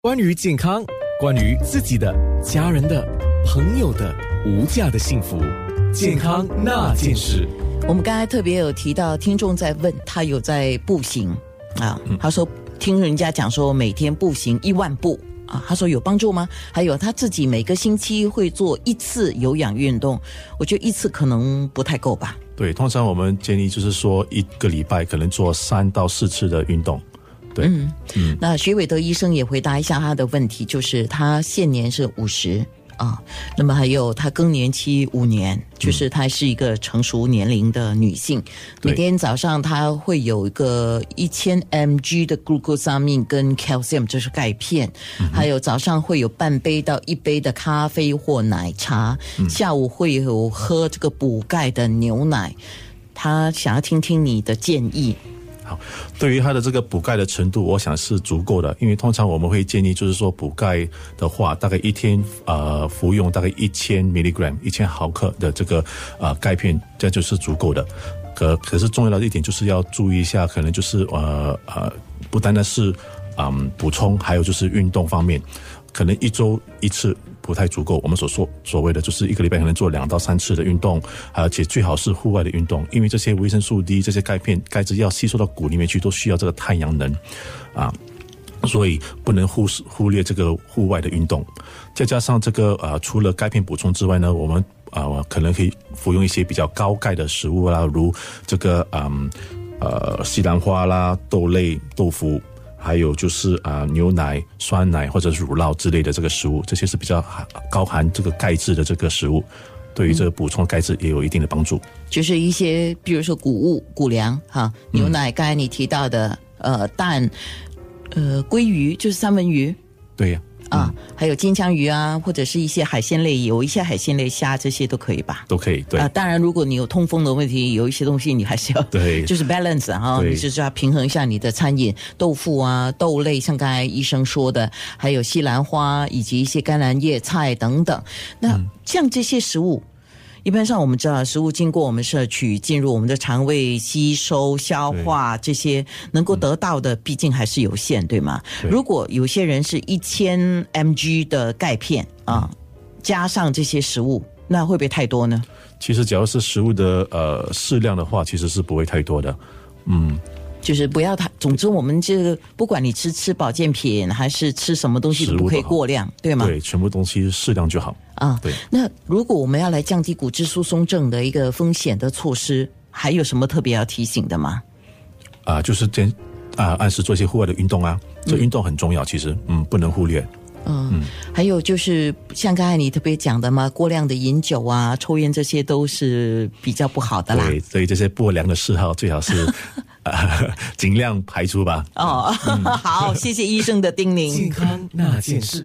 关于健康，关于自己的、家人的、朋友的无价的幸福，健康那件事。我们刚才特别有提到，听众在问他有在步行啊，他说听人家讲说每天步行一万步啊，他说有帮助吗？还有他自己每个星期会做一次有氧运动，我觉得一次可能不太够吧。对，通常我们建议就是说一个礼拜可能做三到四次的运动。对，嗯。嗯，那徐伟德医生也回答一下他的问题，就是他现年是五十啊，那么还有他更年期五年，就是她是一个成熟年龄的女性，每天早上她会有一个一千 mg 的 glucosamine 跟 calcium，就是钙片，还有早上会有半杯到一杯的咖啡或奶茶，下午会有喝这个补钙的牛奶，他想要听听你的建议。好，对于它的这个补钙的程度，我想是足够的。因为通常我们会建议，就是说补钙的话，大概一天呃服用大概一千 milligram 一千毫克的这个呃钙片，这样就是足够的。可可是重要的一点就是要注意一下，可能就是呃呃，不单单是嗯补充，还有就是运动方面，可能一周一次。不太足够，我们所说所谓的就是一个礼拜可能做两到三次的运动，而且最好是户外的运动，因为这些维生素 D、这些钙片、钙质要吸收到骨里面去，都需要这个太阳能啊，所以不能忽视忽略这个户外的运动。再加上这个呃，除了钙片补充之外呢，我们啊可能可以服用一些比较高钙的食物啦，如这个嗯呃西兰花啦、豆类、豆腐。还有就是啊，牛奶、酸奶或者是乳酪之类的这个食物，这些是比较含高含这个钙质的这个食物，对于这个补充钙质也有一定的帮助。就是一些，比如说谷物、谷粮哈，牛奶，刚才你提到的呃蛋，呃鲑鱼，就是三文鱼。对呀。啊，还有金枪鱼啊，或者是一些海鲜类，有一些海鲜类虾这些都可以吧？都可以，对啊。当然，如果你有痛风的问题，有一些东西你还是要对，就是 balance 啊，你就是要平衡一下你的餐饮，豆腐啊、豆类，像刚才医生说的，还有西兰花以及一些甘蓝叶菜等等。那像这些食物。一般上，我们知道食物经过我们摄取，进入我们的肠胃吸收、消化这些，能够得到的毕竟还是有限，对吗？如果有些人是一千 mg 的钙片啊，加上这些食物，那会不会太多呢？其实，只要是食物的呃适量的话，其实是不会太多的。嗯。就是不要太，总之我们这个不管你吃吃保健品还是吃什么东西，都不可以过量，对吗？对，全部东西适量就好啊。对。那如果我们要来降低骨质疏松症的一个风险的措施，还有什么特别要提醒的吗？啊，就是坚啊，按时做一些户外的运动啊，这运动很重要，其实嗯，不能忽略。嗯，还有就是像刚才你特别讲的嘛，过量的饮酒啊、抽烟这些都是比较不好的啦。对，所以这些不良的嗜好最好是 尽量排除吧。哦，好，谢谢医生的叮咛。健康那件事。